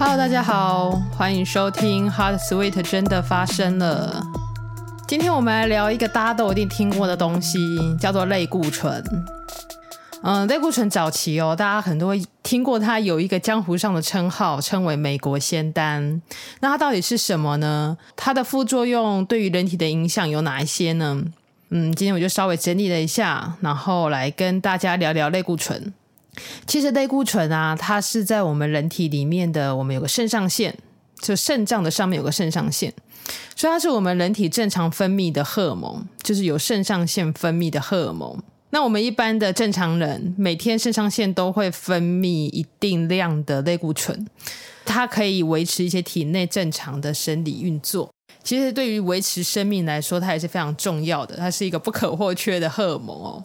Hello，大家好，欢迎收听《Hot Sweet》真的发生了。今天我们来聊一个大家都一定听过的东西，叫做类固醇。嗯，类固醇早期哦，大家很多听过它有一个江湖上的称号，称为“美国仙丹”。那它到底是什么呢？它的副作用对于人体的影响有哪一些呢？嗯，今天我就稍微整理了一下，然后来跟大家聊聊类固醇。其实类固醇啊，它是在我们人体里面的，我们有个肾上腺，就肾脏的上面有个肾上腺。所以它是我们人体正常分泌的荷尔蒙，就是有肾上腺分泌的荷尔蒙。那我们一般的正常人，每天肾上腺都会分泌一定量的类固醇，它可以维持一些体内正常的生理运作。其实对于维持生命来说，它也是非常重要的，它是一个不可或缺的荷尔蒙哦。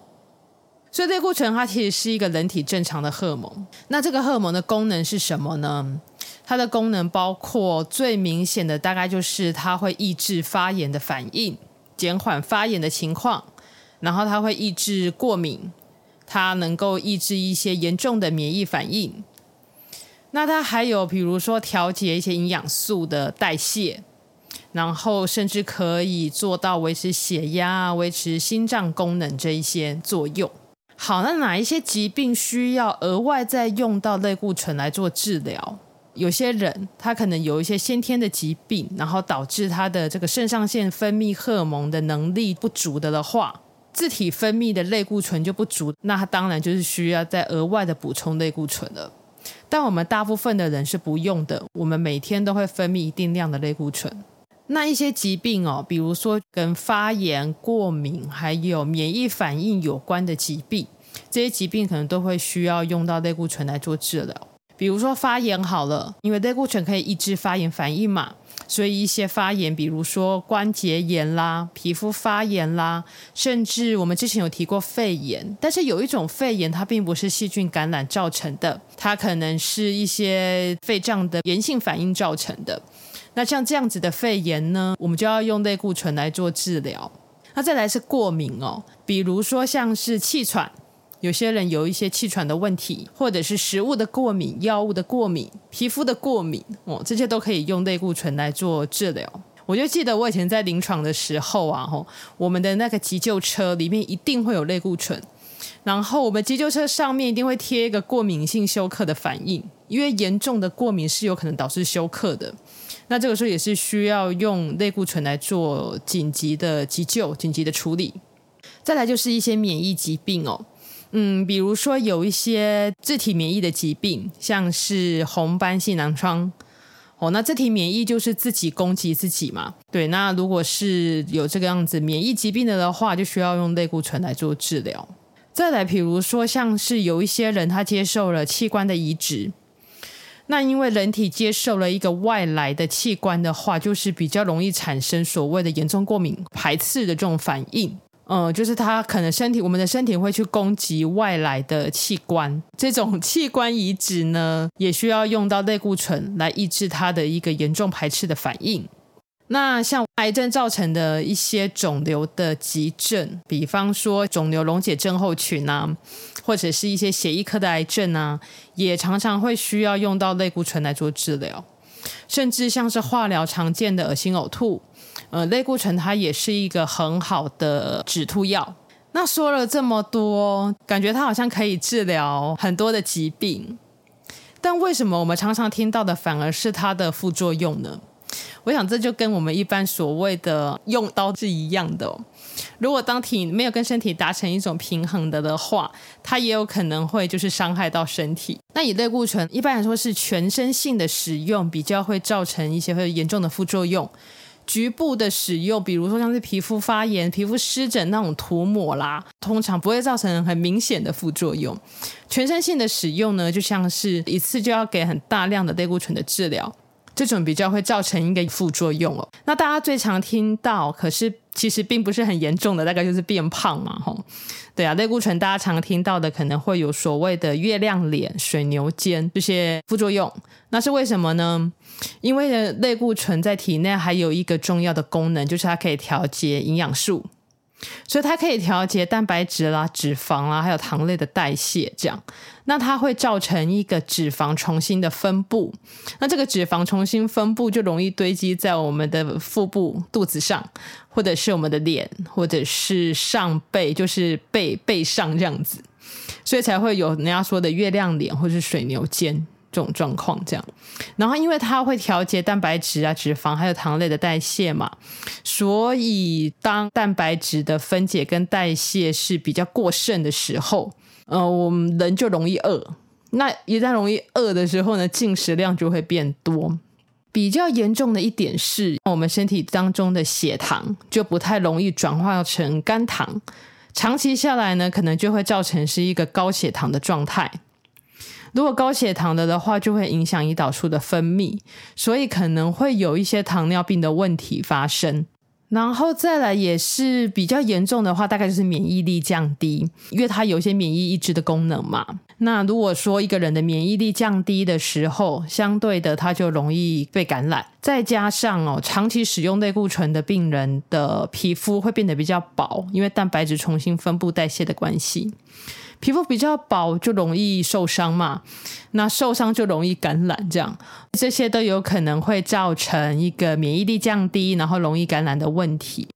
所以类固醇它其实是一个人体正常的荷尔蒙。那这个荷尔蒙的功能是什么呢？它的功能包括最明显的，大概就是它会抑制发炎的反应，减缓发炎的情况，然后它会抑制过敏，它能够抑制一些严重的免疫反应。那它还有比如说调节一些营养素的代谢，然后甚至可以做到维持血压、维持心脏功能这一些作用。好，那哪一些疾病需要额外再用到类固醇来做治疗？有些人他可能有一些先天的疾病，然后导致他的这个肾上腺分泌荷尔蒙的能力不足的的话，自体分泌的类固醇就不足，那他当然就是需要再额外的补充类固醇了。但我们大部分的人是不用的，我们每天都会分泌一定量的类固醇。那一些疾病哦，比如说跟发炎、过敏还有免疫反应有关的疾病，这些疾病可能都会需要用到类固醇来做治疗。比如说发炎好了，因为类固醇可以抑制发炎反应嘛，所以一些发炎，比如说关节炎啦、皮肤发炎啦，甚至我们之前有提过肺炎，但是有一种肺炎它并不是细菌感染造成的，它可能是一些肺脏的炎性反应造成的。那像这样子的肺炎呢，我们就要用类固醇来做治疗。那再来是过敏哦，比如说像是气喘。有些人有一些气喘的问题，或者是食物的过敏、药物的过敏、皮肤的过敏，哦，这些都可以用类固醇来做治疗。我就记得我以前在临床的时候啊，吼，我们的那个急救车里面一定会有类固醇，然后我们急救车上面一定会贴一个过敏性休克的反应，因为严重的过敏是有可能导致休克的。那这个时候也是需要用类固醇来做紧急的急救、紧急的处理。再来就是一些免疫疾病哦。嗯，比如说有一些自体免疫的疾病，像是红斑性狼疮，哦，那自体免疫就是自己攻击自己嘛。对，那如果是有这个样子免疫疾病的的话，就需要用类固醇来做治疗。再来，比如说像是有一些人他接受了器官的移植，那因为人体接受了一个外来的器官的话，就是比较容易产生所谓的严重过敏、排斥的这种反应。嗯，就是他可能身体，我们的身体会去攻击外来的器官，这种器官移植呢，也需要用到类固醇来抑制它的一个严重排斥的反应。那像癌症造成的一些肿瘤的急症，比方说肿瘤溶解症候群啊，或者是一些血液科的癌症啊，也常常会需要用到类固醇来做治疗，甚至像是化疗常见的恶心呕吐。呃，类固醇它也是一个很好的止吐药。那说了这么多，感觉它好像可以治疗很多的疾病，但为什么我们常常听到的反而是它的副作用呢？我想这就跟我们一般所谓的用刀是一样的。如果当体没有跟身体达成一种平衡的的话，它也有可能会就是伤害到身体。那以类固醇一般来说是全身性的使用，比较会造成一些会严重的副作用。局部的使用，比如说像是皮肤发炎、皮肤湿疹那种涂抹啦，通常不会造成很明显的副作用。全身性的使用呢，就像是一次就要给很大量的类固醇的治疗。这种比较会造成一个副作用哦。那大家最常听到，可是其实并不是很严重的，大概就是变胖嘛，吼。对啊，类固醇大家常听到的可能会有所谓的月亮脸、水牛肩这些副作用。那是为什么呢？因为类固醇在体内还有一个重要的功能，就是它可以调节营养素。所以它可以调节蛋白质啦、脂肪啦，还有糖类的代谢。这样，那它会造成一个脂肪重新的分布。那这个脂肪重新分布就容易堆积在我们的腹部、肚子上，或者是我们的脸，或者是上背，就是背背上这样子。所以才会有人家说的月亮脸，或是水牛肩。这种状况，这样，然后因为它会调节蛋白质啊、脂肪还有糖类的代谢嘛，所以当蛋白质的分解跟代谢是比较过剩的时候，呃，我们人就容易饿。那一旦容易饿的时候呢，进食量就会变多。比较严重的一点是，我们身体当中的血糖就不太容易转化成肝糖，长期下来呢，可能就会造成是一个高血糖的状态。如果高血糖的的话，就会影响胰岛素的分泌，所以可能会有一些糖尿病的问题发生。然后再来也是比较严重的话，大概就是免疫力降低，因为它有一些免疫抑制的功能嘛。那如果说一个人的免疫力降低的时候，相对的他就容易被感染。再加上哦，长期使用类固醇的病人的皮肤会变得比较薄，因为蛋白质重新分布代谢的关系。皮肤比较薄就容易受伤嘛，那受伤就容易感染，这样这些都有可能会造成一个免疫力降低，然后容易感染的问题。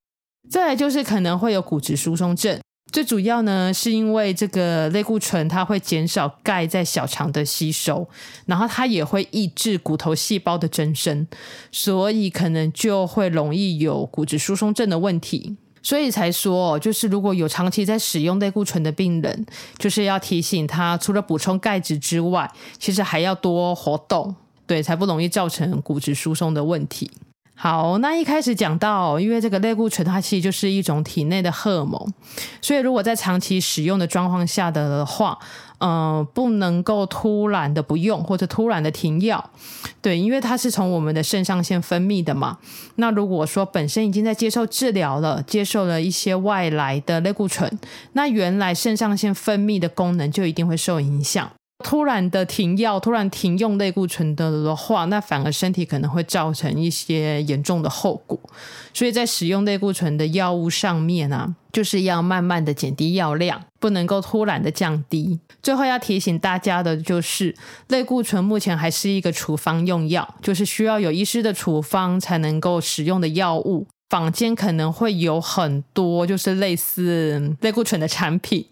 再来就是可能会有骨质疏松症，最主要呢是因为这个类固醇它会减少钙在小肠的吸收，然后它也会抑制骨头细胞的增生，所以可能就会容易有骨质疏松症的问题。所以才说，就是如果有长期在使用类固醇的病人，就是要提醒他，除了补充钙质之外，其实还要多活动，对，才不容易造成骨质疏松的问题。好，那一开始讲到，因为这个类固醇它其实就是一种体内的荷尔蒙，所以如果在长期使用的状况下的话。嗯、呃，不能够突然的不用或者突然的停药，对，因为它是从我们的肾上腺分泌的嘛。那如果说本身已经在接受治疗了，接受了一些外来的类固醇，那原来肾上腺分泌的功能就一定会受影响。突然的停药，突然停用类固醇的的话，那反而身体可能会造成一些严重的后果。所以在使用类固醇的药物上面啊，就是要慢慢的减低药量，不能够突然的降低。最后要提醒大家的就是，类固醇目前还是一个处方用药，就是需要有医师的处方才能够使用的药物。坊间可能会有很多就是类似类固醇的产品。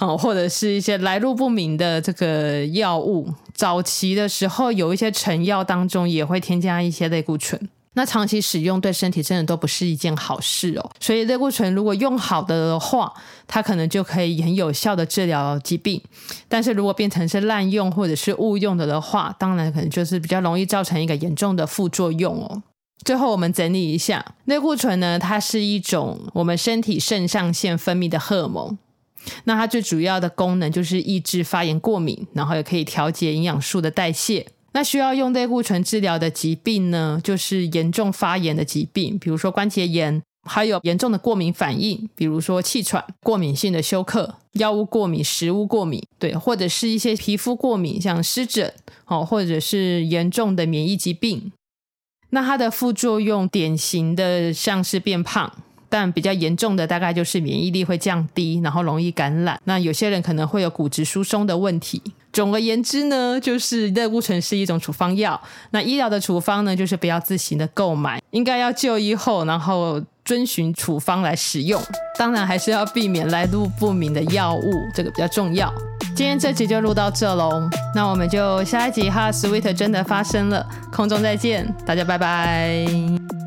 好，或者是一些来路不明的这个药物，早期的时候有一些成药当中也会添加一些类固醇，那长期使用对身体真的都不是一件好事哦。所以类固醇如果用好的话，它可能就可以很有效的治疗疾病，但是如果变成是滥用或者是误用的的话，当然可能就是比较容易造成一个严重的副作用哦。最后我们整理一下，类固醇呢，它是一种我们身体肾上腺分泌的荷尔蒙。那它最主要的功能就是抑制发炎过敏，然后也可以调节营养素的代谢。那需要用类固醇治疗的疾病呢，就是严重发炎的疾病，比如说关节炎，还有严重的过敏反应，比如说气喘、过敏性的休克、药物过敏、食物过敏，对，或者是一些皮肤过敏，像湿疹，哦，或者是严重的免疫疾病。那它的副作用典型的像是变胖。但比较严重的大概就是免疫力会降低，然后容易感染。那有些人可能会有骨质疏松的问题。总而言之呢，就是类固醇是一种处方药。那医疗的处方呢，就是不要自行的购买，应该要就医后，然后遵循处方来使用。当然还是要避免来路不明的药物，这个比较重要。今天这集就录到这喽，那我们就下一集哈，Sweet 真的发生了，空中再见，大家拜拜。